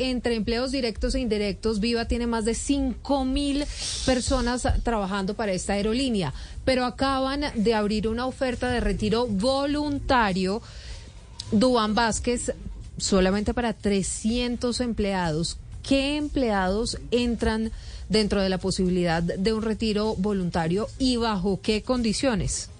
entre empleos directos e indirectos, Viva tiene más de 5 mil personas trabajando para esta aerolínea, pero acaban de abrir una oferta de retiro voluntario. Duan Vázquez, solamente para 300 empleados. ¿Qué empleados entran dentro de la posibilidad de un retiro voluntario y bajo qué condiciones?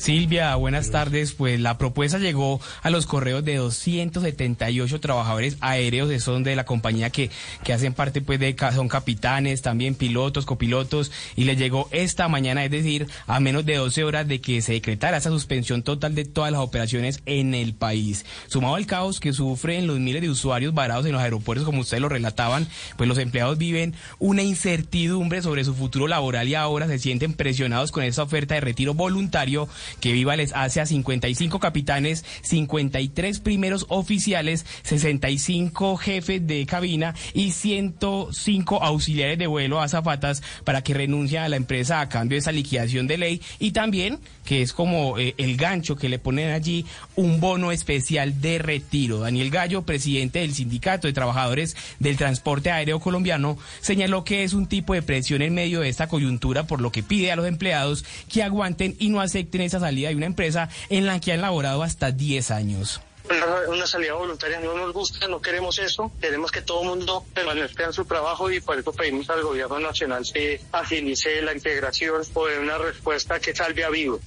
Silvia, buenas tardes. Pues la propuesta llegó a los correos de 278 trabajadores aéreos, de son de la compañía que, que hacen parte pues de, son capitanes, también pilotos, copilotos, y les llegó esta mañana, es decir, a menos de 12 horas de que se decretara esa suspensión total de todas las operaciones en el país. Sumado al caos que sufren los miles de usuarios varados en los aeropuertos, como ustedes lo relataban, pues los empleados viven una incertidumbre sobre su futuro laboral y ahora se sienten presionados con esta oferta de retiro voluntario que Viva les hace a 55 capitanes, 53 primeros oficiales, 65 jefes de cabina y 105 auxiliares de vuelo a zafatas para que renuncien a la empresa a cambio de esa liquidación de ley y también que es como eh, el gancho que le ponen allí un bono especial de retiro. Daniel Gallo, presidente del Sindicato de Trabajadores del Transporte Aéreo Colombiano, señaló que es un tipo de presión en medio de esta coyuntura por lo que pide a los empleados que aguanten y no acepten esa salida de una empresa en la que han laborado hasta 10 años. Una, salida voluntaria no nos gusta, no queremos eso, queremos que todo el mundo permanezca en su trabajo y por eso pedimos al gobierno nacional que agilice la integración o de una respuesta que salve a vivo.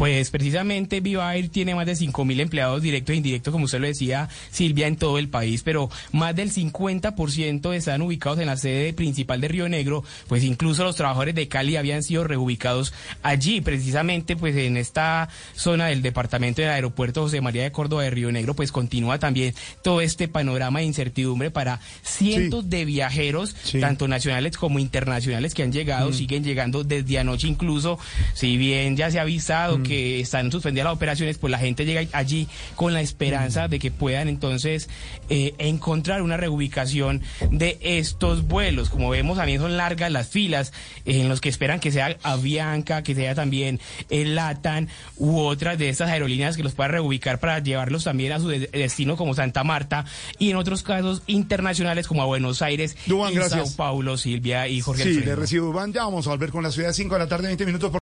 Pues precisamente Viva Air tiene más de 5.000 empleados directos e indirectos, como usted lo decía, Silvia, en todo el país, pero más del 50% están ubicados en la sede principal de Río Negro, pues incluso los trabajadores de Cali habían sido reubicados allí, precisamente pues en esta zona del departamento del aeropuerto José María de Córdoba de Río Negro, pues continúa también todo este panorama de incertidumbre para cientos de viajeros, tanto nacionales como internacionales que han llegado, mm. siguen llegando desde anoche incluso, si bien ya se ha avisado mm. que están suspendidas las operaciones, pues la gente llega allí con la esperanza de que puedan entonces eh, encontrar una reubicación de estos vuelos. Como vemos, también son largas las filas en los que esperan que sea Avianca, que sea también el LATAN u otras de estas aerolíneas que los puedan reubicar para llevarlos también a su destino como Santa Marta y en otros casos internacionales como a Buenos Aires y Sao Paulo, Silvia y Jorge. Sí, le recibo, Dubán. Ya vamos a volver con la ciudad 5 de la tarde, 20 minutos.